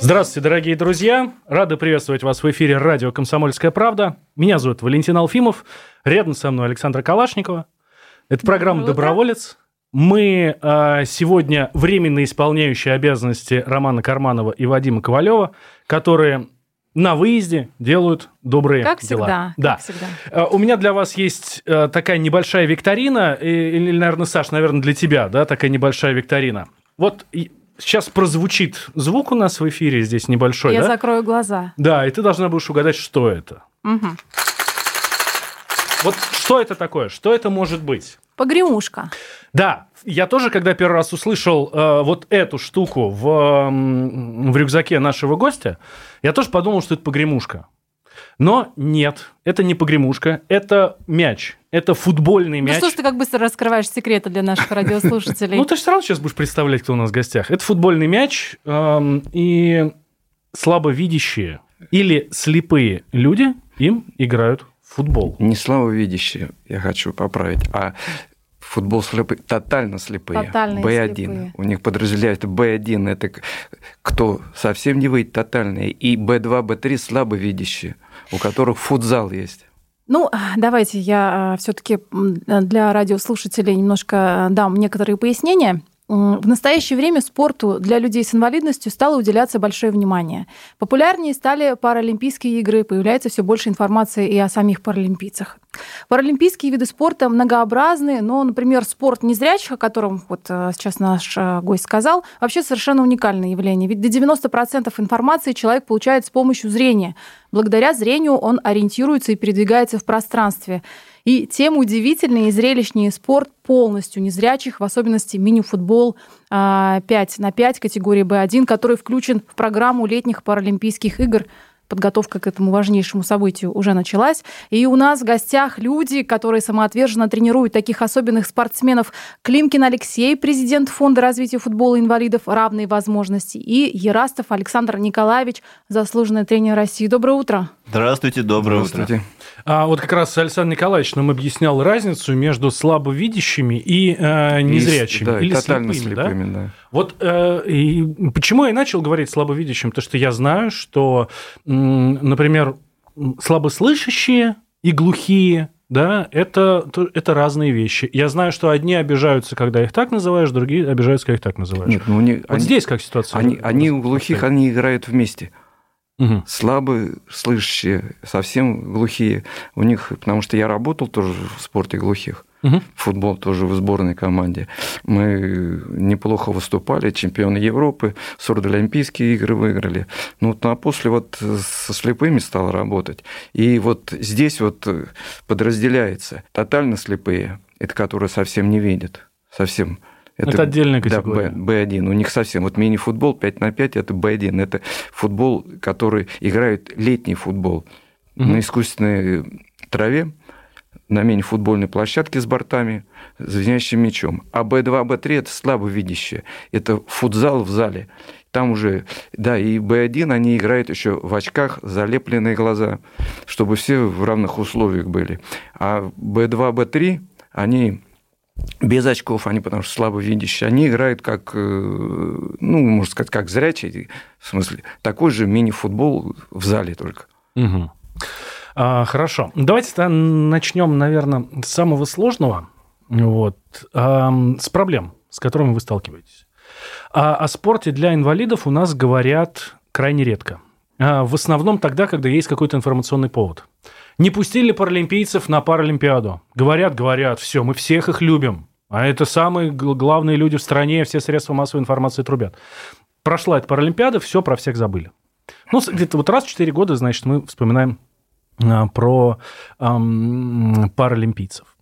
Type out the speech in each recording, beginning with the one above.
Здравствуйте, дорогие друзья! Рады приветствовать вас в эфире радио «Комсомольская правда». Меня зовут Валентин Алфимов. Рядом со мной Александра Калашникова. Это программа. «Доброволец». Мы э, сегодня временно исполняющие обязанности Романа Карманова и Вадима Ковалева, которые на выезде делают добрые Как дела. всегда. Да. Как всегда. У меня для вас есть э, такая небольшая викторина, или, наверное, Саш, наверное, для тебя, да, такая небольшая викторина. Вот сейчас прозвучит звук у нас в эфире здесь небольшой, Я да? закрою глаза. Да, и ты должна будешь угадать, что это. Мгм. Вот что это такое? Что это может быть? Погремушка. Да, я тоже, когда первый раз услышал э, вот эту штуку в, в рюкзаке нашего гостя, я тоже подумал, что это погремушка. Но нет, это не погремушка, это мяч. Это футбольный Ну мяч. что ж ты как быстро раскрываешь секреты для наших радиослушателей? Ну, ты же сразу сейчас будешь представлять, кто у нас в гостях. Это футбольный мяч, эм, и слабовидящие или слепые люди им играют в футбол. Не слабовидящие, я хочу поправить, а футбол слепые, тотально слепые. Тотальные Б1. слепые. У них подразделяют Б1, это кто совсем не выйдет тотальные, и Б2, Б3 слабовидящие, у которых футзал есть. Ну, давайте я все-таки для радиослушателей немножко э, дам некоторые пояснения. В настоящее время спорту для людей с инвалидностью стало уделяться большое внимание. Популярнее стали паралимпийские игры, появляется все больше информации и о самих паралимпийцах. Паралимпийские виды спорта многообразны, но, например, спорт незрячих, о котором вот э, сейчас наш э, гость сказал, вообще совершенно уникальное явление. Ведь до 90% информации человек получает с помощью зрения. Благодаря зрению он ориентируется и передвигается в пространстве. И тем удивительнее и зрелищнее спорт полностью незрячих, в особенности мини-футбол а, 5 на 5 категории Б1, который включен в программу летних Паралимпийских игр. Подготовка к этому важнейшему событию уже началась. И у нас в гостях люди, которые самоотверженно тренируют таких особенных спортсменов. Климкин Алексей, президент Фонда развития футбола инвалидов «Равные возможности», и Ерастов Александр Николаевич, заслуженный тренер России. Доброе утро. Здравствуйте, доброе утро. Здравствуйте. А вот как раз Александр Николаевич нам объяснял разницу между слабовидящими и э, незрячими. Да, или тотально слепыми, да? слепыми, да. Вот э, и почему я начал говорить слабовидящим? Потому что я знаю, что, м, например, слабослышащие и глухие, да, это, то- это разные вещи. Я знаю, что одни обижаются, когда их так называешь, другие обижаются, когда их так называешь. Нет, ну, они, вот они- здесь как ситуация? они, они у глухих, они играют вместе. Мгм. слабые слышащие, совсем глухие. У них, потому что я работал тоже в спорте глухих, Мгм. футбол тоже в сборной команде. Мы неплохо выступали, чемпионы Европы, сурдоолимпийские игры выиграли. Ну, вот, а после вот со слепыми стал работать. И вот здесь вот подразделяется тотально слепые, это которые совсем не видят, совсем. Это отдельная да, категория. Б, Б1. У них совсем. Вот мини-футбол 5 на 5 это Б1. Это футбол, который играют летний футбол Мгм. на искусственной траве, на мини-футбольной площадке с бортами, с звенящим мячом. А Б2, Б3 это слабовидящие. Это футзал в зале. Там уже, да, и Б1 они играют еще в очках, залепленные глаза, чтобы все в равных условиях были. А Б2, Б3 они без очков, они потому что слабовидящие, они играют как, э, ну, можно сказать, как зрячие, в смысле, такой же мини-футбол в зале только. Мгм. А, хорошо. Давайте начнем, наверное, с самого сложного. Вот. Ам, с проблем, с которыми вы сталкиваетесь. А о спорте для инвалидов у нас говорят крайне редко. А, В основном тогда, когда есть какой-то информационный повод. Не пустили паралимпийцев на Паралимпиаду. Говорят, говорят, все, мы всех их любим. А это самые гл- главные люди в стране, все средства массовой информации трубят. Прошла эта Паралимпиада, все про всех забыли. Ну, где-то вот раз в 4 года, значит, мы вспоминаем а, про ам, паралимпийцев.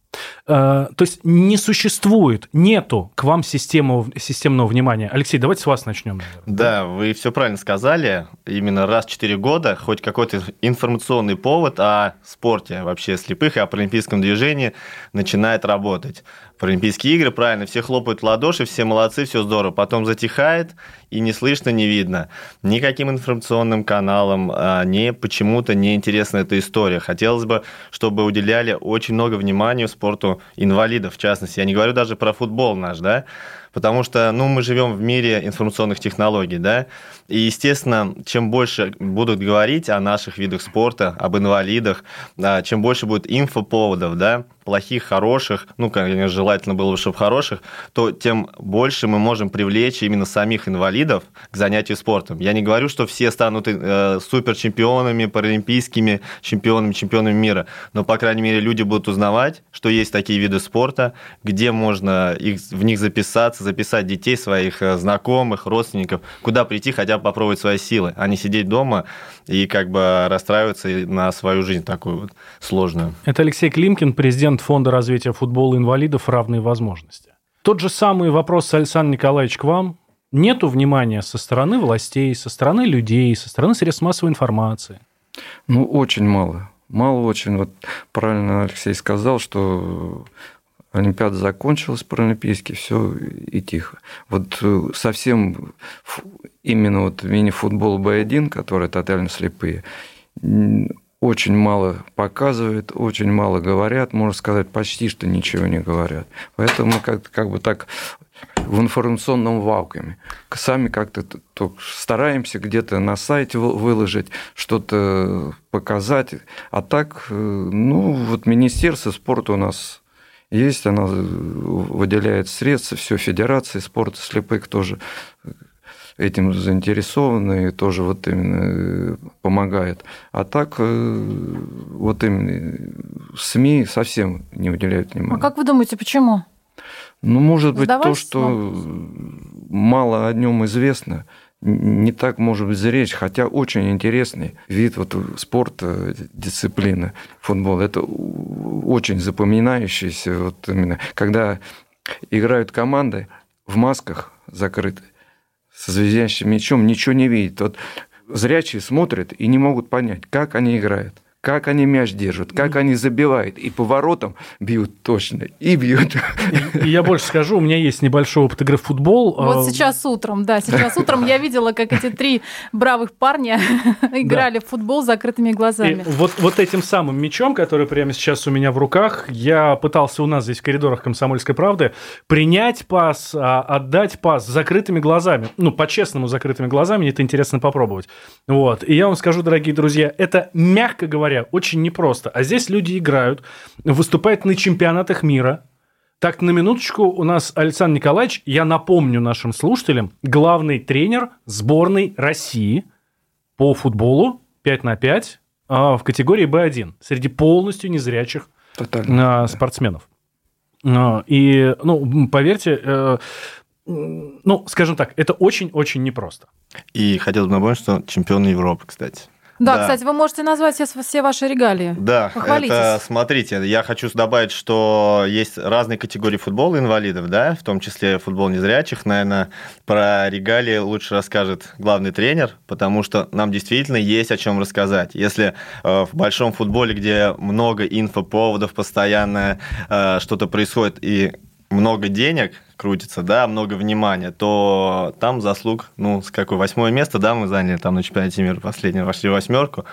Э, то есть не существует, нету к вам систему, системного внимания. Алексей, давайте с вас начнем. Наверное. Да, вы все правильно сказали. Именно раз в 4 года хоть какой-то информационный повод о спорте вообще слепых и о паралимпийском движении начинает работать. Паралимпийские игры, правильно, все хлопают в ладоши, все молодцы, все здорово. Потом затихает, и не слышно, не видно. Никаким информационным каналам а, не почему-то не интересна эта история. Хотелось бы, чтобы уделяли очень много внимания спорту инвалидов, в частности. Я не говорю даже про футбол наш, да, потому что, ну, мы живем в мире информационных технологий, да, и, естественно, чем больше будут говорить о наших видах спорта, об инвалидах, чем больше будет инфоповодов, да, плохих, хороших, ну, конечно, желательно было бы, чтобы хороших, то тем больше мы можем привлечь именно самих инвалидов к занятию спортом. Я не говорю, что все станут э, суперчемпионами, паралимпийскими чемпионами, чемпионами мира, но, по крайней мере, люди будут узнавать, что есть такие виды спорта, где можно их, в них записаться, записать детей своих э, знакомых, родственников, куда прийти хотя бы попробовать свои силы, а не сидеть дома и как бы расстраиваться на свою жизнь такую вот сложную. Это Алексей Климкин, президент Фонда развития футбола инвалидов «Равные возможности». Тот же самый вопрос, Александр Николаевич, к вам. Нету внимания со стороны властей, со стороны людей, со стороны средств массовой информации? Ну, очень мало. Мало очень. Вот правильно Алексей сказал, что Олимпиада закончилась паралимпийский, все и тихо. Вот э, совсем именно вот мини-футбол Б1, который тотально слепые, очень мало показывают, очень мало говорят, можно сказать, почти что ничего не говорят. Поэтому мы как, как бы так в информационном вакууме. Сами как-то стараемся где-то на сайте выложить, что-то показать. А так, э, ну, вот Министерство спорта у нас есть, она выделяет средства, все, Федерации спорта слепых тоже этим заинтересованы и тоже вот именно э, помогает. А так э, вот именно СМИ совсем не уделяют внимания. А как вы думаете, почему? Ну, может быть, то, что мало о нем известно не так, может быть, зречь, хотя очень интересный вид вот спорта, дисциплины футбол. Это очень запоминающийся, вот именно, когда играют команды в масках закрыты, со звездящим мячом, ничего не видят. Вот зрячие смотрят и не могут понять, как они играют как они мяч держат, как они забивают. И поворотом бьют точно, и бьют. И, и я больше скажу, у меня есть небольшой опыт игры в футбол. Вот а, сейчас утром, да, сейчас утром я видела, как эти три бравых парня играли в футбол с закрытыми глазами. И вот, вот этим самым мячом, который прямо сейчас у меня в руках, я пытался у нас здесь в коридорах «Комсомольской правды» принять пас, а, отдать пас с закрытыми глазами. Ну, по-честному, закрытыми глазами, это интересно попробовать. Вот. И я вам скажу, дорогие друзья, это, мягко говоря, говоря, очень непросто. А здесь люди играют, выступают на чемпионатах мира. Так, на минуточку, у нас Александр Николаевич, я напомню нашим слушателям, главный тренер сборной России по футболу 5 на 5 а, в категории Б1 среди полностью незрячих Тотально. А, спортсменов. А, и, ну, поверьте, э, ну, скажем так, это очень-очень непросто. И хотел бы напомнить, что чемпион Европы, кстати. Да, да, кстати, вы можете назвать все, все ваши регалии. Да, это, смотрите, я хочу добавить, что есть разные категории футбола инвалидов, да, в том числе футбол незрячих. Наверное, про регалии лучше расскажет главный тренер, потому что нам действительно есть о чем рассказать. Если э, в большом футболе, где много инфоповодов, постоянно э, что-то происходит, и много денег крутится, да, много внимания, то там заслуг, ну, с какое восьмое место, да, мы заняли там на чемпионате мира последнее, вошли в восьмерку,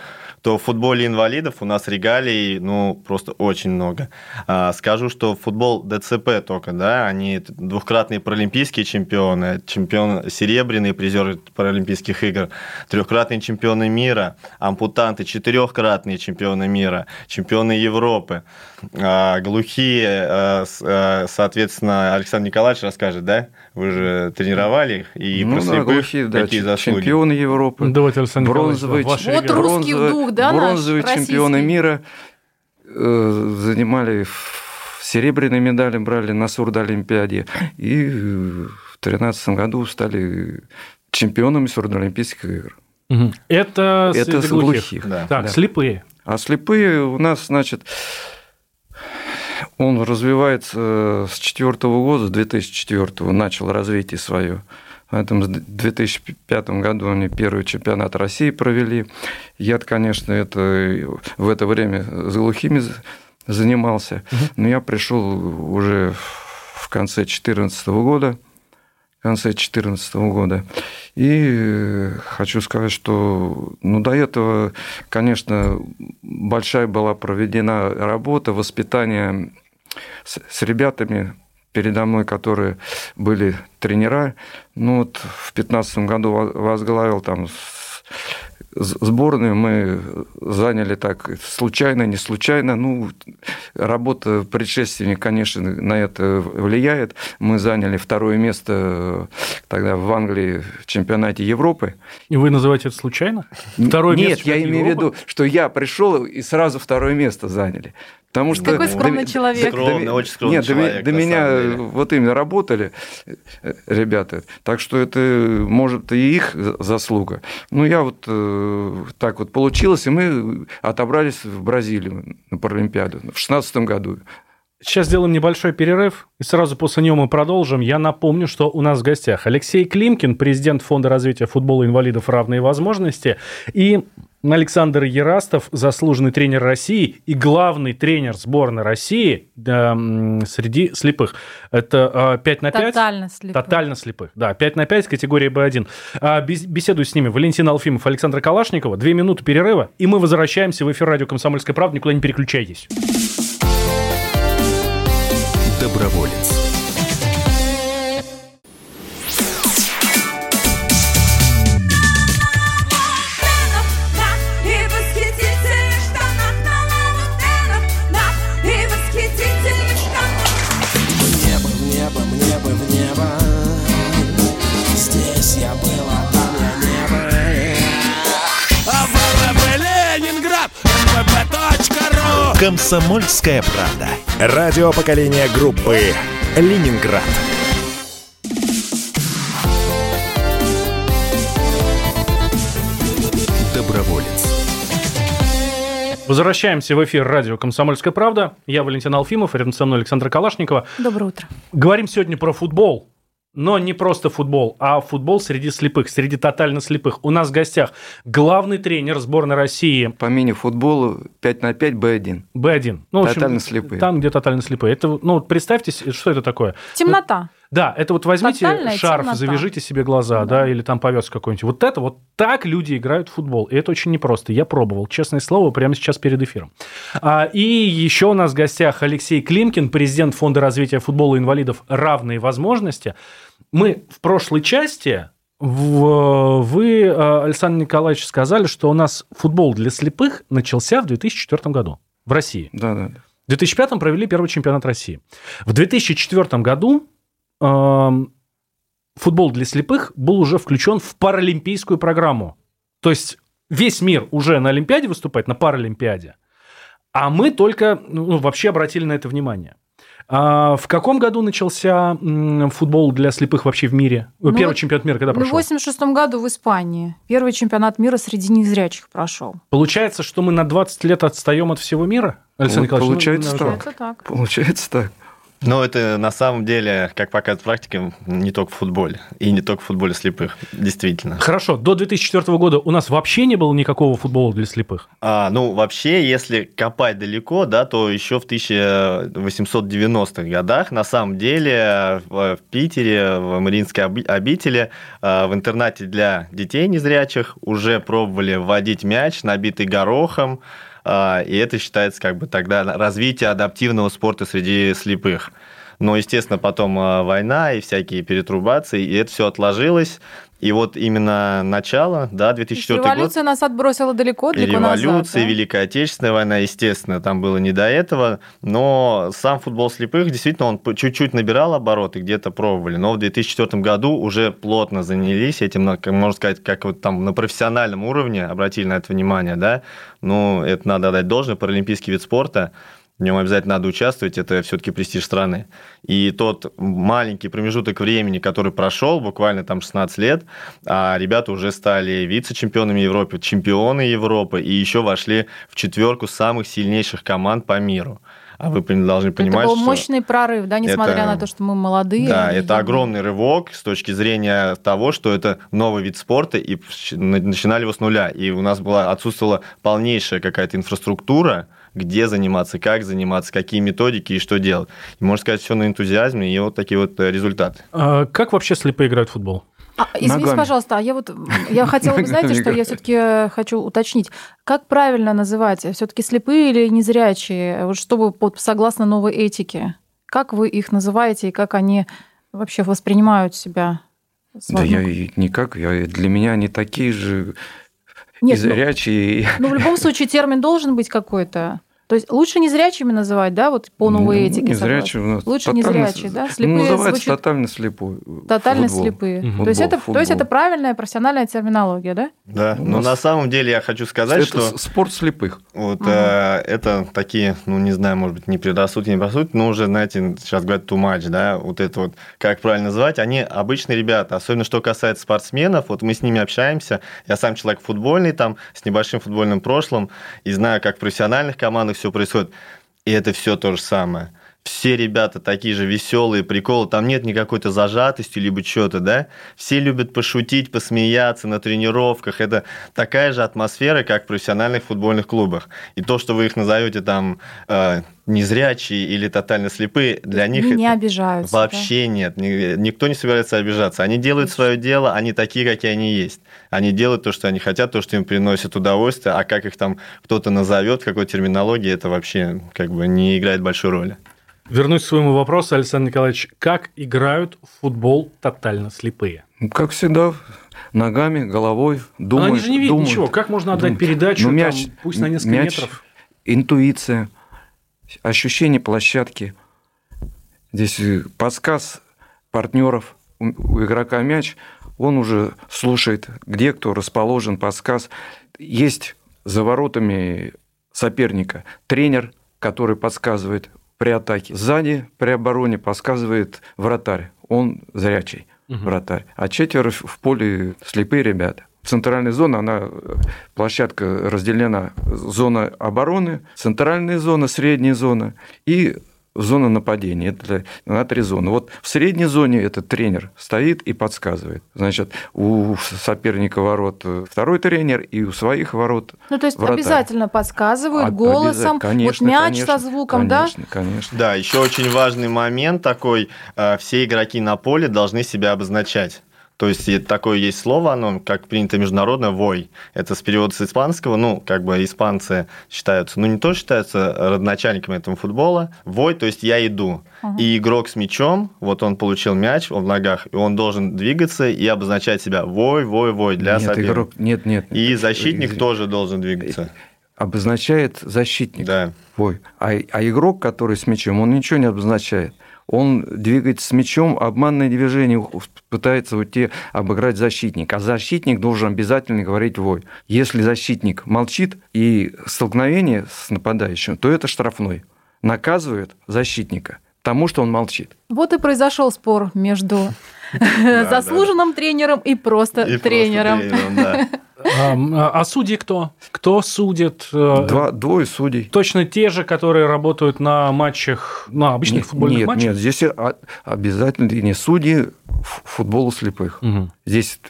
то в футболе инвалидов у нас регалий, ну, просто очень много. А, скажу, что футбол ДЦП только, да, они двухкратные паралимпийские чемпионы, чемпион серебряный призер паралимпийских игр, трехкратные чемпионы мира, ампутанты, четырехкратные чемпионы мира, чемпионы Европы, а, глухие, а, соответственно, Александр Николаевич расскажет, да, вы же тренировали их и ну, да, глухие, да, какие заслуги. Чемпионы Европы. Давайте, Александр бронзовый, вот русский дух, да, Бронзовые наш, чемпионы российский. мира э, занимали серебряные медали, брали на Сурдолимпиаде. И в 2013 году стали чемпионами Сурдолимпийских игр. Угу. Это, Это глухих. глухих. Да. Так, да. слепые. А слепые у нас, значит, Он развивается с четвертого года, с 2004 начал развитие свое. Поэтому в 2005 году они первый чемпионат России провели. Я, конечно, это, в это время с глухими занимался, но я пришел уже в конце 2014 года в конце 2014 года. И э, хочу сказать, что ну, до этого, конечно, большая была проведена работа, воспитание с, с ребятами передо мной, которые были тренера. Ну, вот в 2015 году возглавил там сборную мы заняли так случайно, не случайно. Ну, работа предшественника, конечно, на это влияет. Мы заняли второе место тогда в Англии в чемпионате Европы. И вы называете это случайно? Второе Нет, место я имею в виду, что я пришел и сразу второе место заняли. Потому что Какой скромный до, человек. Скромный, до, очень скромный нет, человек. До, до меня вот именно работали э, ребята. Так что это, может, и их заслуга. Ну, я вот э, так вот получилось, и мы отобрались в Бразилию на Паралимпиаду в 2016 году. Сейчас сделаем небольшой перерыв, и сразу после него мы продолжим. Я напомню, что у нас в гостях Алексей Климкин, президент Фонда развития футбола инвалидов «Равные возможности», и Александр Ярастов, заслуженный тренер России и главный тренер сборной России да, среди слепых. Это 5 а, на 5? Тотально слепых. Тотально слепых, да. 5 на 5 категории Б1. А, беседую с ними Валентин Алфимов, Александр Калашникова. Две минуты перерыва, и мы возвращаемся в эфир радио «Комсомольская правда». Никуда не переключайтесь. Доброволец. «Комсомольская правда». Радио поколения группы «Ленинград». Доброволец. Возвращаемся в эфир радио «Комсомольская правда». Я Валентин Алфимов, рядом со мной Александра Калашникова. Доброе утро. Говорим сегодня про футбол. Но не просто футбол, а футбол среди слепых, среди тотально слепых. У нас в гостях главный тренер сборной России. По мини-футболу 5 на 5 Б1. Б1. Ну, в общем, тотально слепые. Там, где тотально слепые. Это, ну, представьте, что это такое? Темнота. Да, это вот возьмите Тотальная шарф, темнота. завяжите себе глаза, да. да, или там повез какой-нибудь. Вот это вот так люди играют в футбол. И это очень непросто. Я пробовал, честное слово, прямо сейчас перед эфиром. А, и еще у нас в гостях Алексей Климкин, президент Фонда развития футбола инвалидов «Равные возможности». Мы в прошлой части вы, э, Александр Николаевич, сказали, что у нас футбол для слепых начался в 2004 году в России. Да, да. В 2005 провели первый чемпионат России. В 2004 году футбол для слепых был уже включен в паралимпийскую программу. То есть весь мир уже на Олимпиаде выступает, на Паралимпиаде, а мы только ну, вообще обратили на это внимание. А в каком году начался футбол для слепых вообще в мире? Ну, Первый вот, чемпионат мира когда прошел? В 86 году в Испании. Первый чемпионат мира среди незрячих прошел. Получается, что мы на 20 лет отстаем от всего мира? Александр вот, Николаевич, получается, ну, так. получается так. Получается так. Но это на самом деле, как показывает практика, не только в футболе. И не только в футболе слепых, действительно. Хорошо, до 2004 года у нас вообще не было никакого футбола для слепых? А, ну, вообще, если копать далеко, да, то еще в 1890-х годах на самом деле в Питере, в Мариинской обители, а, в интернате для детей незрячих уже пробовали вводить мяч, набитый горохом, и это считается как бы тогда развитие адаптивного спорта среди слепых. Но, естественно, потом а, война и всякие перетрубации, и это все отложилось. И вот именно начало, да, 2004 год. Революция нас отбросила далеко, далеко Революция, назад, да? Великая Отечественная война, естественно, там было не до этого. Но сам футбол слепых, действительно, он чуть-чуть набирал обороты, где-то пробовали. Но в 2004 году уже плотно занялись этим, можно сказать, как вот там на профессиональном уровне обратили на это внимание, да. Ну, это надо дать должное, паралимпийский вид спорта – в нем обязательно надо участвовать, это все-таки престиж страны. И тот маленький промежуток времени, который прошел, буквально там 16 лет, а ребята уже стали вице-чемпионами Европы, чемпионы Европы, и еще вошли в четверку самых сильнейших команд по миру. А вы должны понимать, это был что... мощный прорыв, да, несмотря это- на то, что мы молодые. Да, это огромный рывок с точки зрения того, что это новый вид спорта, и начинали его с нуля. И у нас была отсутствовала полнейшая какая-то инфраструктура, где заниматься, как заниматься, какие методики и что делать. И можно сказать, все на энтузиазме, и вот такие вот э, результаты. А как вообще слепые играют в футбол? А, извините, Ногами. пожалуйста, а я вот я хотела бы, знаете, что я все-таки хочу уточнить, как правильно называть, все-таки слепые или незрячие, вот чтобы вот согласно новой этике, как вы их называете и как они вообще воспринимают себя? Да я никак, я, для меня они такие же и Нет, ну- зрячие. Ну, в любом случае, термин должен быть какой-то. То есть лучше незрячими называть, да, вот по новой Ну, этике. незрячие у нас Лучше незрячие, да? Ну, Слепые называется звучит тотально слепой. тотально футбол. слепые. Мгм. То, есть это, Футбол, то есть это футбол. правильная профессиональная терминология, да? Да, У но нас- на самом деле я хочу сказать, Это что... спорт слепых. Вот Ага. э, это такие, ну не знаю, может быть, не предрассудки, не предрассудки, но уже, знаете, сейчас говорят too much, да, вот это вот, как правильно называть, они обычные ребята, особенно что касается спортсменов, вот мы с ними общаемся, я сам человек футбольный, там, с небольшим футбольным прошлым, и знаю, как в профессиональных командах все происходит, и это все то же самое. Все ребята такие же веселые, приколы, там нет никакой-то зажатости, либо чего-то, да? Все любят пошутить, посмеяться на тренировках. Это такая же атмосфера, как в профессиональных футбольных клубах. И то, что вы их назовете там э, незрячие или тотально слепые, для них не это обижаются. да? вообще нет. Ни- Никто не собирается обижаться. Они делают свое дело, они такие, какие они есть. Они делают то, что они хотят, то, что им приносит удовольствие, а как их там кто-то назовет, какой терминологии, это вообще как бы не играет большой роли. Вернусь к своему вопросу, Александр Николаевич. Как играют в футбол тотально слепые? Ну, Как всегда, ногами, головой, Но думают. они же не видят думают. ничего. Как можно отдать думают. передачу, Ну, там, мяч- пусть на несколько мяч- метров? Интуиция, ощущение площадки. Здесь э, подсказ партнеров у игрока мяч, он уже слушает, где кто расположен, подсказ. Есть за воротами соперника тренер, который подсказывает при атаке. Сзади при обороне подсказывает вратарь. Он зрячий Мгм. вратарь. А четверо в поле слепые ребята. Центральная зона, она, площадка разделена. Зона обороны, центральная зона, средняя зона и зона нападения. Это на три зоны. Вот в средней зоне этот тренер стоит и подсказывает. Значит, у соперника ворот э, второй тренер, и у своих ворот Ну, то есть вратарь. обязательно подсказывают А- голосом, обязательно. Конечно, вот мяч конечно, со звуком, да? конечно, Конечно, Да, еще очень важный момент такой, э, все игроки на поле должны себя обозначать. То есть такое есть слово, оно, как принято международно, вой. Это с перевода с испанского, ну, как бы испанцы считаются, ну, не то считаются родоначальниками этого футбола. Вой, то есть я иду. Ага. И игрок с мячом, вот он получил мяч, он в ногах, и он должен двигаться и обозначать себя вой, вой, вой для нет, соперника. игрок, нет, нет. И защитник Извини. тоже должен двигаться. обозначает защитник. Да. Ой, а, а игрок, который с мячом, он ничего не обозначает. Он двигается с мячом, обманное движение пытается уйти обыграть защитник. А защитник должен обязательно говорить вой. Если защитник молчит и столкновение с нападающим, то это штрафной. Наказывает защитника, потому что он молчит. Вот и произошел спор между. Заслуженным тренером и просто тренером. А, а судьи кто? Кто судит? Э, Два, двое судей. Точно те же, которые работают на матчах, на обычных Нет, футбольных нет, матчах? нет, здесь обязательно не судьи футбола слепых. Мгм. Здесь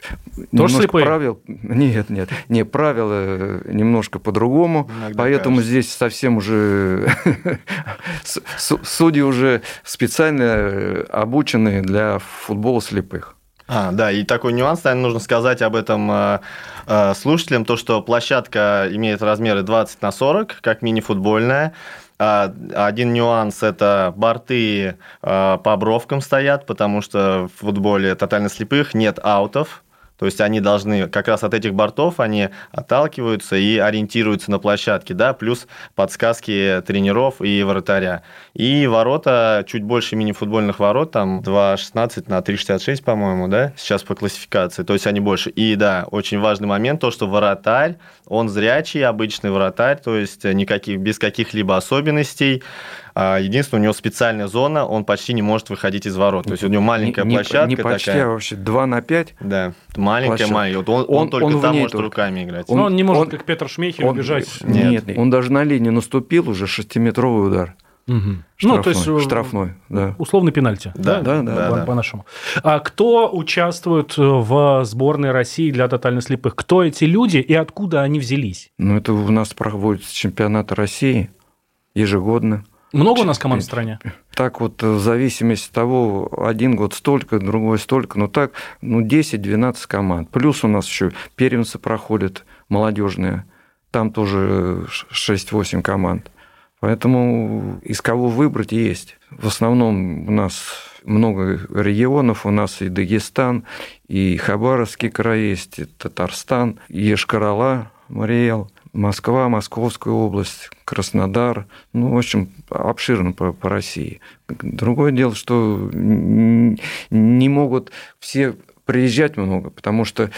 немножко слепые? правил. Нет, нет, не правила э, немножко по-другому. Иногда Поэтому кажется. здесь совсем уже судьи уже специально э, обученные для футбола слепых. А, да, и такой нюанс, наверное, нужно сказать об этом э, э, слушателям, то, что площадка имеет размеры 20 на 40, как мини-футбольная. А, Один нюанс – это борты э, по бровкам стоят, потому что в футболе тотально слепых нет аутов, то есть они должны как раз от этих бортов они отталкиваются и ориентируются на площадке, да, плюс подсказки тренеров и вратаря. И ворота чуть больше мини-футбольных ворот, там 2,16 на 3,66, по-моему, да, сейчас по классификации, то есть они больше. И да, очень важный момент, то, что вратарь, он зрячий, обычный вратарь, то есть никаких, без каких-либо особенностей. А, Единственное, у него специальная зона, он почти не может выходить из ворот. То есть у него маленькая не, площадка Не почти, такая. а вообще 2 на 5. Да, маленькая, маленькая. Вот он, он, Он- только он в там ней может только. руками играть. Он- Но он не может, он- как Петр Шмейхер, Он, убежать. Нет. нет, он даже на линии наступил, уже шестиметровый удар. Угу. Штрафной, ну, то есть штрафной, да. Условный пенальти. Да, да, да, да, по, да. по-нашему. А кто участвует в сборной России для тотально слепых? Кто эти люди и откуда они взялись? Ну, это у нас проводится чемпионат России ежегодно. Много у нас команд в стране? Так вот, в зависимости от того, один год столько, другой столько, ну так, ну 10-12 команд. Плюс у нас еще первенцы проходят молодежные, там тоже 6-8 команд. Поэтому из кого выбрать есть. В основном у нас много регионов, у нас и Дагестан, и Хабаровский край есть, и Татарстан, и Ешкарала, Мариэл, Москва, Московская область, Краснодар, ну, в общем, обширно по, по России. Другое дело, что не могут все приезжать много, потому что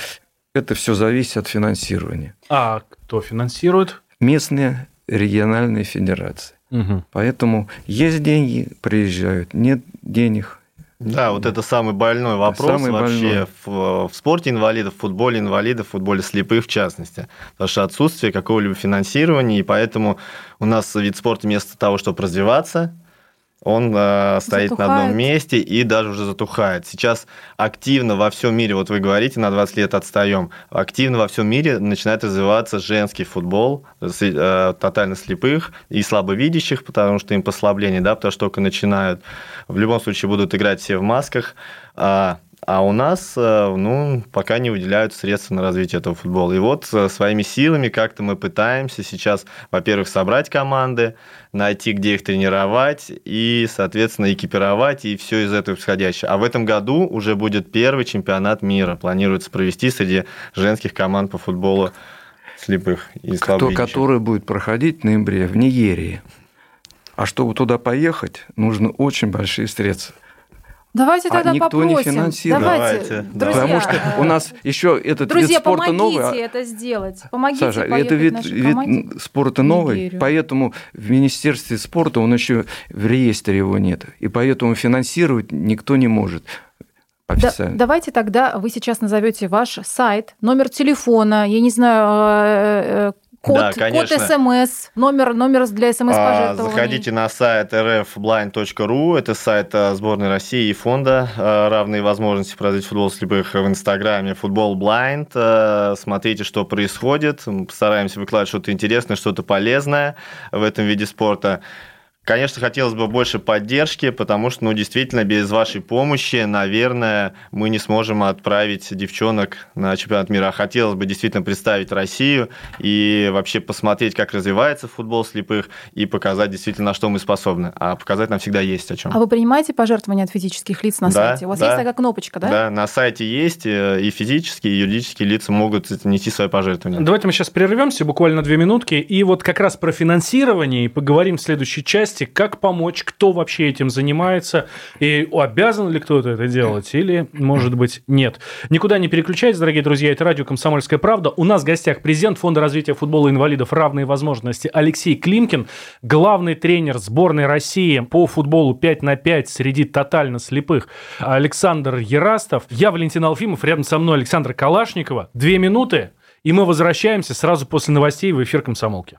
это все зависит от финансирования. А кто финансирует? Местные региональные федерации. Угу. Поэтому есть деньги, приезжают, нет денег. Да, вот это самый больной вопрос самый вообще больной. В, в спорте инвалидов, в футболе инвалидов, в футболе слепых в частности. Потому что отсутствие какого-либо финансирования, и поэтому у нас вид спорта вместо того, чтобы развиваться, он э, стоит затухает. на одном месте и даже уже затухает. Сейчас активно во всем мире, вот вы говорите, на 20 лет отстаем, активно во всем мире начинает развиваться женский футбол, э, тотально слепых и слабовидящих, потому что им послабление, да, потому что только начинают. В любом случае будут играть все в масках. А а у нас, э, ну, пока не выделяют средства на развитие этого футбола. И вот э, своими силами как-то мы пытаемся сейчас, во-первых, собрать команды, найти, где их тренировать и, соответственно, экипировать и все из этого исходящее. А в этом году уже будет первый чемпионат мира. Планируется провести среди женских команд по футболу слепых и Кто, Который будет проходить в ноябре в Нигерии. А чтобы туда поехать, нужно очень большие средства. Давайте а тогда а никто попросим. не финансирует. Давайте, друзья. Потому что у нас еще этот друзья, вид спорта новый. Друзья, помогите это сделать. Помогите Саша, это вид, вид спорта новый, поэтому в Министерстве спорта он еще в реестре его нет. И поэтому финансировать никто не может. Официально. Да, давайте тогда вы сейчас назовете ваш сайт, номер телефона, я не знаю, э, э, Код, да, конечно. код СМС, номер, номер для СМС-пожертвований. Заходите на сайт rfblind.ru, это сайт э, сборной России и фонда э, «Равные возможности развить футбол слепых» в Инстаграме «Футбол Blind». Э, смотрите, что происходит, постараемся выкладывать что-то интересное, что-то полезное в этом виде спорта. Конечно, хотелось бы больше поддержки, потому что, ну, действительно, без вашей помощи, наверное, мы не сможем отправить девчонок на чемпионат мира. Хотелось бы действительно представить Россию и вообще посмотреть, как развивается футбол слепых, и показать действительно, на что мы способны. А показать нам всегда есть о чем. А вы принимаете пожертвования от физических лиц на да, сайте? У вас да, есть такая кнопочка, да? Да, на сайте есть, э, и физические, и юридические лица могут нести свои пожертвования. Давайте мы сейчас прервемся буквально две минутки, и вот как раз про финансирование и поговорим в следующей части части, как помочь, кто вообще этим занимается, и обязан ли кто-то это делать, или, может быть, нет. Никуда не переключайтесь, дорогие друзья, это радио «Комсомольская правда». У нас в гостях президент Фонда развития футбола инвалидов «Равные возможности» Алексей Климкин, главный тренер сборной России по футболу 5 на 5 среди тотально слепых Александр Ярастов. Я Валентин Алфимов, рядом со мной Александр Калашникова. Две минуты, и мы возвращаемся сразу после новостей в эфир «Комсомолки»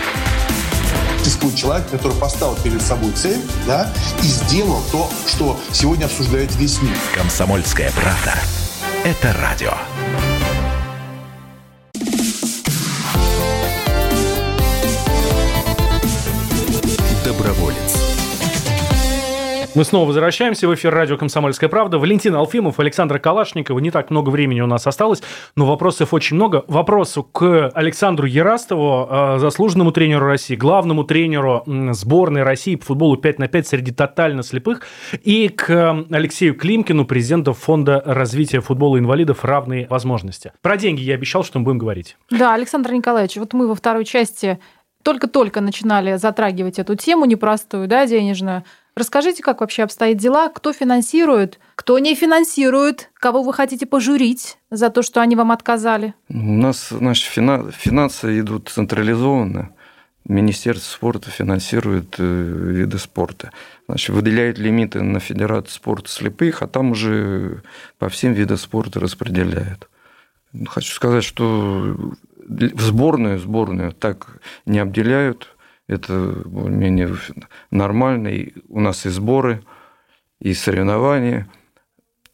существует человек, который поставил перед собой цель, да, и сделал то, что сегодня обсуждает весь мир. Комсомольская правда. Это радио. Доброволец. Мы снова возвращаемся в эфир радио «Комсомольская правда». Валентин Алфимов, Александра Калашникова. Не так много времени у нас осталось, но вопросов очень много. Вопросу к Александру Ярастову, э, заслуженному тренеру России, главному тренеру сборной России по футболу 5 на 5 среди тотально слепых, и к Алексею Климкину, президенту Фонда развития футбола инвалидов «Равные возможности». Про деньги я обещал, что мы будем говорить. Да, Александр Николаевич, вот мы во второй части только-только начинали затрагивать эту тему непростую, да, денежную. Расскажите, как вообще обстоят дела, кто финансирует, кто не финансирует, кого вы хотите пожурить за то, что они вам отказали? У нас значит, фина- финансы идут централизованно. Министерство спорта финансирует э, виды спорта. Значит, выделяет лимиты на Федерацию спорта слепых, а там уже по всем видам спорта распределяют. Хочу сказать, что в сборную, сборную так не обделяют. Это более-менее нормально. И у нас и сборы, и соревнования,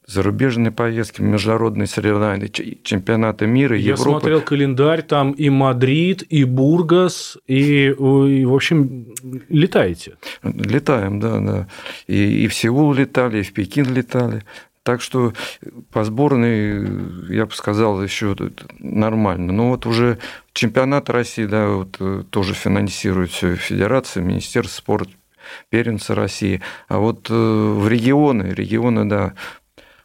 зарубежные поездки, международные соревнования, чемпионаты мира, Я Европы. смотрел календарь, там и Мадрид, и Бургас, и, и, в общем, летаете. Летаем, да, да. И, и в Сеул летали, и в Пекин летали. Так что по сборной, я бы сказал, еще нормально. Но вот уже чемпионат России, да, вот э, тоже финансирует все Федерация, Министерство спорта, первенства России. А вот э, в регионы, регионы, да,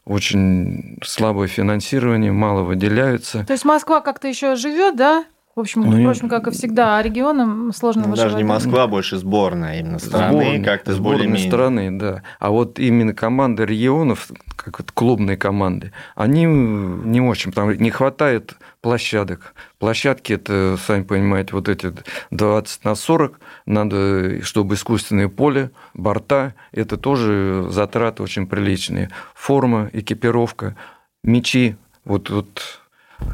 очень слабое финансирование, мало выделяются. То есть Москва как-то еще живет, да? В общем, Ну, впрочем, как и всегда, а регионам сложно Ну, даже не выживать. Москва, а больше сборная именно страны, Сборная, как-то сборная более-менее. страны, да. А вот именно команды регионов, как вот клубные команды, они не очень, потому что не хватает площадок. Площадки, это, сами понимаете, вот эти 20 на 40, надо, чтобы искусственное поле, борта, это тоже затраты очень приличные. Форма, экипировка, мячи, вот, вот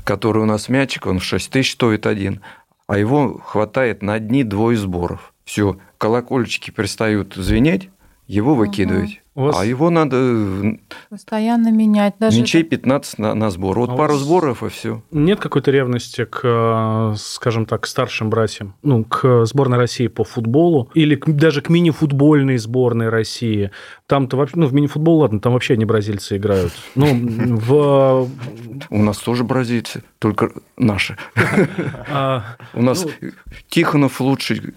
который у нас мячик, он 6 тысяч стоит один, а его хватает на одни-двое сборов. Все, колокольчики перестают звенеть, его выкидывать. У вас- А его надо Постоянно менять. Даже мячей 15 на, на сбор. Вот А пару сборов и все. Нет какой-то ревности к, э, скажем так, к старшим братьям, ну, к сборной России по футболу или к- даже к мини-футбольной сборной России? Там-то вообще, ну, в мини-футбол, ладно, там вообще не бразильцы играют. Ну, в... У нас тоже бразильцы, только наши. а, У нас Ну- Тихонов лучший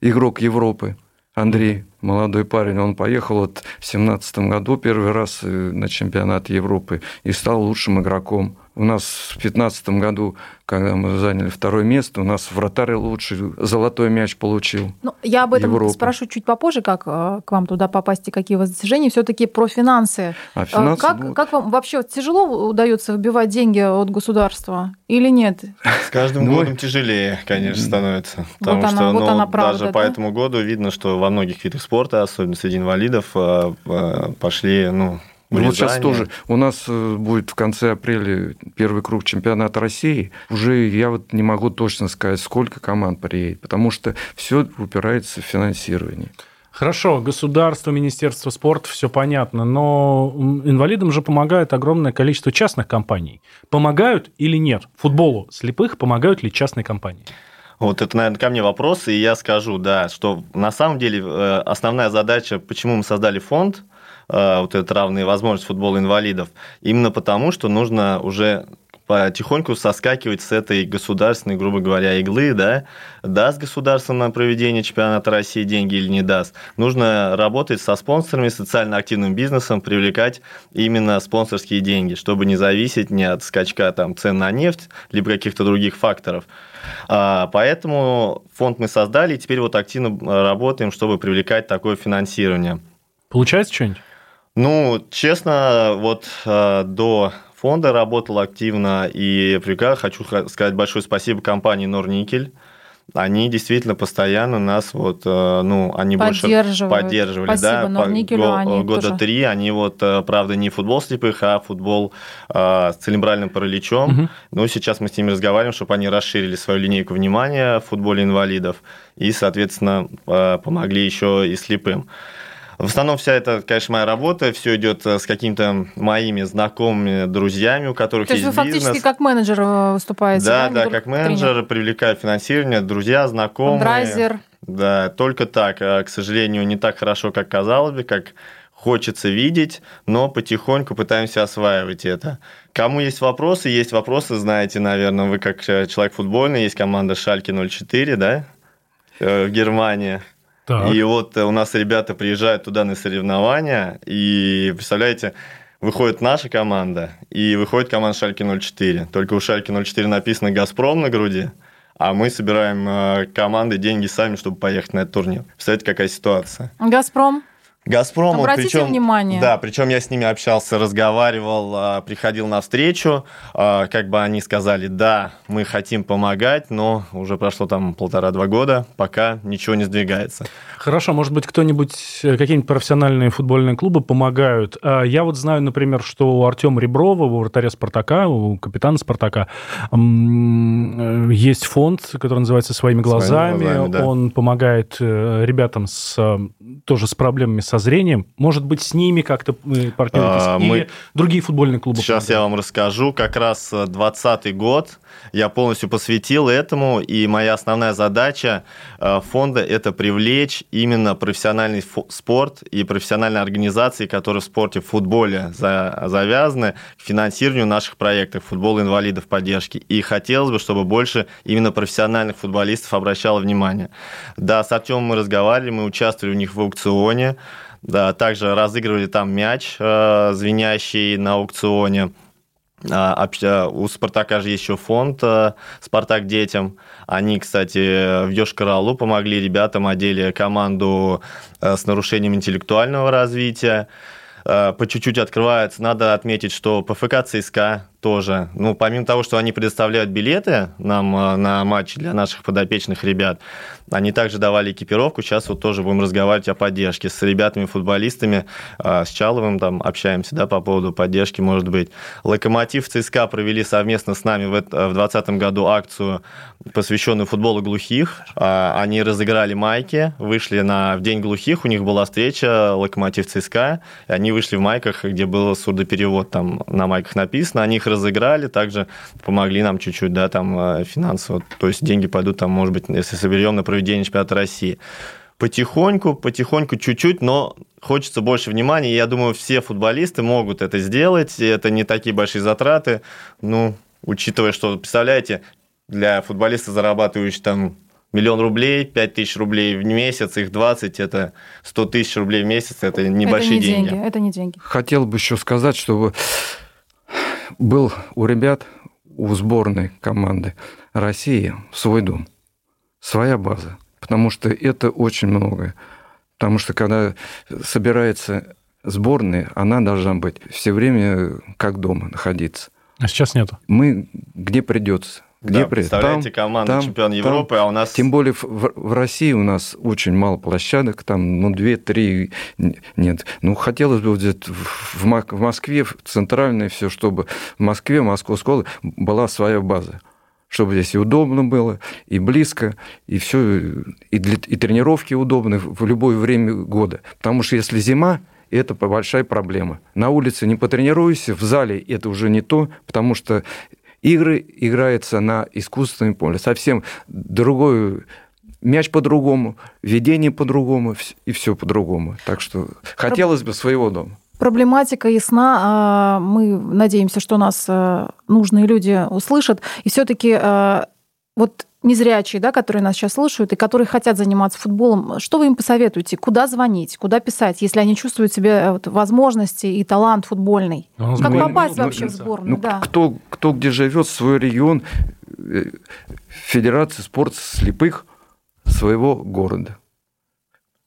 игрок Европы. Андрей, молодой парень, он поехал вот в семнадцатом году первый раз э, на чемпионат Европы и стал лучшим игроком. У нас в пятнадцатом году, когда мы заняли второе место, у нас вратарь лучший золотой мяч получил. Ну, я об этом Европы. спрошу чуть попозже, как э, к вам туда попасть и какие у вас достижения. Все-таки про финансы. А А финансы, как, ну, как вам вообще тяжело удается выбивать деньги от государства или нет? С каждым Ну, годом тяжелее, конечно, становится. Потому она- что вот ну, она правда, даже да? по этому году видно, что во многих видах спорта, особенно среди инвалидов, э, э, пошли ну, Ну, вот сейчас тоже у нас э, будет в конце апреля первый круг чемпионата России. Уже я вот не могу точно сказать, сколько команд приедет, потому что все упирается в финансирование. Хорошо, государство, Министерство спорта, все понятно, но инвалидам же помогает огромное количество частных компаний. Помогают или нет? Футболу слепых помогают ли частные компании? Вот это, наверное, ко мне вопрос, и я скажу, да, что на самом деле э, основная задача, почему мы создали фонд, вот этот равные возможности футбола инвалидов, именно потому, что нужно уже потихоньку соскакивать с этой государственной, грубо говоря, иглы, да, даст государство на проведение чемпионата России деньги или не даст. Нужно работать со спонсорами, социально активным бизнесом, привлекать именно спонсорские деньги, чтобы не зависеть ни от скачка там, цен на нефть, либо каких-то других факторов. А, Поэтому фонд мы создали, и теперь вот активно э, работаем, чтобы привлекать такое финансирование. Получается что-нибудь? Ну, честно, вот э, до фонда работал активно, и привлекал. Хочу сказать большое спасибо компании Норникель. Они действительно постоянно нас вот, э, ну, они больше поддерживали, Спасибо да, по- го- они года тоже- три, они вот, э, правда, не футбол слепых, а футбол э, с цилимбральным параличом. Мгм. Ну, сейчас мы с ними разговариваем, чтобы они расширили свою линейку внимания в футболе инвалидов и, соответственно, э, помогли еще и слепым. В основном вся эта, конечно, моя работа, все идет э, с какими-то моими знакомыми, друзьями, у которых То есть есть вы фактически бизнес. как менеджер э, выступаете? Да, да, только как менеджер, привлекаю финансирование, друзья, знакомые. Фандрайзер. Да, только так. А, К сожалению, не так хорошо, как казалось бы, как хочется видеть, но потихоньку пытаемся осваивать это. Кому есть вопросы, есть вопросы, знаете, наверное, вы как э, человек футбольный, есть команда Шальки 04, да, э, в Германии. Так. И вот э, у нас ребята приезжают туда на соревнования, и, представляете, выходит наша команда, и выходит команда Шальки 04. Только у Шальки 04 написано «Газпром» на груди, а мы собираем э, команды деньги сами, чтобы поехать на этот турнир. Представляете, какая ситуация? «Газпром». Газпром, Обратите причем, внимание. Да, причем я с ними общался, разговаривал, а, приходил на встречу, а, как бы они сказали, да, мы хотим помогать, но уже прошло там полтора-два года, пока ничего не сдвигается. Хорошо, может быть, кто-нибудь, э, какие-нибудь профессиональные футбольные клубы помогают. А, Я вот знаю, например, что у Артема Реброва, у вратаря Спартака, у капитана Спартака, э, есть фонд, который называется «Своими глазами». глазами, да. Он помогает э, ребятам с, тоже с проблемами со зрением. Может быть, с ними как-то вы партнеритесь? А, Или мы- другие футбольные клубы? Сейчас я вам расскажу. Как раз 2020 год я полностью посвятил этому, и моя основная задача э, фонда – это привлечь именно профессиональный спорт и профессиональные организации, которые в спорте, в футболе за- завязаны, к финансированию наших проектов футбола инвалидов поддержки. И хотелось бы, чтобы больше именно профессиональных футболистов обращало внимание. Да, с Артемом мы разговаривали, мы участвовали у них в аукционе, да, также разыгрывали там мяч, э, звенящий на аукционе. А, а, У Спартака же еще фонд э, Спартак детям. Они, кстати, в Йошкар-Олу помогли ребятам, одели команду э, с нарушением интеллектуального развития. Э, По чуть-чуть открывается. Надо отметить, что ПФК ЦСКА тоже, ну, помимо того, что они предоставляют билеты нам э, на матчи для наших подопечных ребят, они также давали экипировку. Сейчас вот тоже будем разговаривать о поддержке с ребятами-футболистами. э, С Чаловым там общаемся, да, по поводу поддержки, может быть. Локомотив ЦСКА провели совместно с нами в 2020 году акцию, посвященную футболу глухих. А, Они разыграли майки, вышли на в День глухих, у них была встреча Локомотив ЦСКА, и они вышли в майках, где был сурдоперевод, там на майках написано, они их разыграли, также помогли нам чуть-чуть, да, там э, финансово, то есть деньги пойдут там, может быть, если соберем на проведение чемпионата России. Потихоньку, потихоньку, чуть-чуть, но хочется больше внимания. Я думаю, все футболисты могут это сделать. и Это не такие большие затраты. Ну, учитывая, что, представляете, для футболиста, зарабатывающего там миллион рублей, 5 тысяч рублей в месяц, их 20, это 100 тысяч рублей в месяц, это небольшие это не деньги. деньги. Это не деньги. Хотел бы еще сказать, чтобы был у ребят, у сборной команды России свой дом, своя база. Потому что это очень многое. Потому что когда собирается сборная, она должна быть все время как дома находиться. А сейчас нету. Мы где придется. Где Да, представляете, там, команда там, чемпион там. Европы, а у нас... Тем более в, в- России у нас очень мало площадок, там, ну, две-три н- нет. Ну, хотелось бы где-то в, в Москве, в центральной все, чтобы в Москве, в Московской была своя база. Чтобы здесь и удобно было, и близко, и все, и, для, и тренировки удобны в в любое время года. Потому что если зима, это большая проблема. На улице не потренируешься, в зале это уже не то, потому что игры играются на искусственном поле. Совсем другой мяч по-другому, ведение по-другому, и все по-другому. Так что хотелось бы своего дома. Проблематика ясна. а, Мы надеемся, что нас а, нужные люди услышат. И все-таки вот незрячие, да, которые нас сейчас слушают и которые хотят заниматься футболом, что вы им посоветуете? Куда звонить? Куда писать, если они чувствуют себе э, вот, возможности и талант футбольный? У нас Как были- попасть ну, вообще ну, в сборную? Ну, да. кто, кто где живет, свой регион, э, Федерация спорта слепых своего города.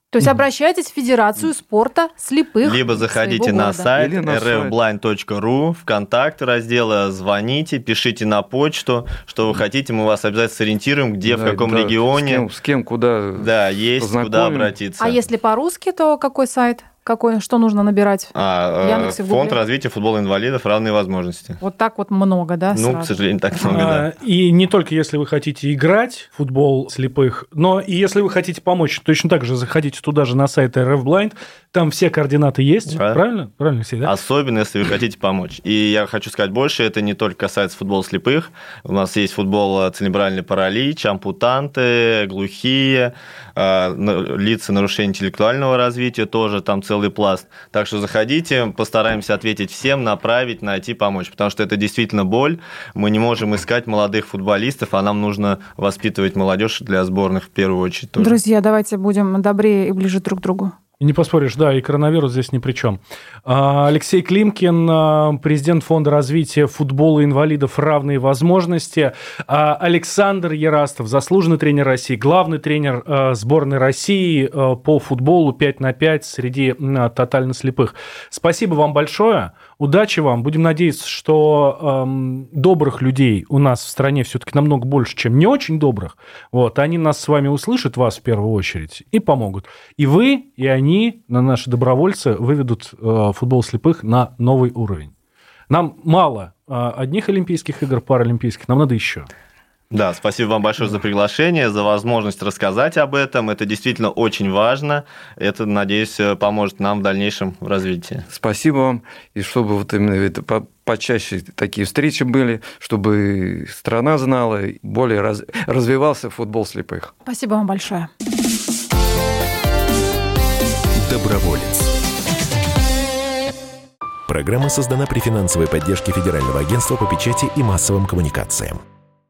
То есть обращайтесь в Федерацию спорта слепых. Либо заходите на города. сайт Или на сайт. rfblind.ru, ВКонтакте раздела, звоните, пишите на почту, что вы хотите, мы вас обязательно сориентируем, где, в Да, каком да, регионе. С кем, с кем куда. Да, есть куда обратиться. А если по-русски, то какой сайт? Какой, что нужно набирать? А, э, Яндексе, в Фонд развития футбола инвалидов равные возможности. Вот так вот много, да? Ну, к сразу? сожалению, так много, да. А, И не только если вы хотите играть в футбол слепых, но и если вы хотите помочь, точно так же заходите туда же на сайт RF Blind, там все координаты есть, Да. правильно? Правильно, Алексей, да? Особенно, если вы хотите помочь. И я хочу сказать больше, это не только касается футбола слепых. У нас есть футбол э, церебральный паралич, ампутанты, глухие, э, лица нарушения интеллектуального развития, тоже там целый пласт. Так что заходите, постараемся ответить всем, направить, найти, помочь. Потому что это действительно боль. Мы не можем искать молодых футболистов, а нам нужно воспитывать молодежь для сборных в первую очередь. Тоже. Друзья, давайте будем добрее и ближе друг к другу. И не поспоришь, да, и коронавирус здесь ни при чем. А, Алексей Климкин, а, президент Фонда развития футбола инвалидов «Равные возможности». А, Александр Ярастов, заслуженный тренер России, главный тренер сборной России по футболу 5 на 5 среди тотально слепых. Спасибо вам большое. Удачи вам. Будем надеяться, что эм, добрых людей у нас в стране все-таки намного больше, чем не очень добрых. Вот, они нас с вами услышат, вас в первую очередь, и помогут. И вы, и они, на наши добровольцы, выведут э, футбол слепых на новый уровень. Нам мало э, одних Олимпийских игр, паралимпийских, нам надо еще. Да, спасибо вам большое за приглашение, за возможность рассказать об этом. Это действительно очень важно. Это, надеюсь, поможет нам в дальнейшем развитии. Спасибо вам. И чтобы вот именно это почаще такие встречи были, чтобы страна знала, более раз, развивался футбол слепых. Спасибо вам большое. Доброволец. Программа создана при финансовой поддержке Федерального агентства по печати и массовым коммуникациям.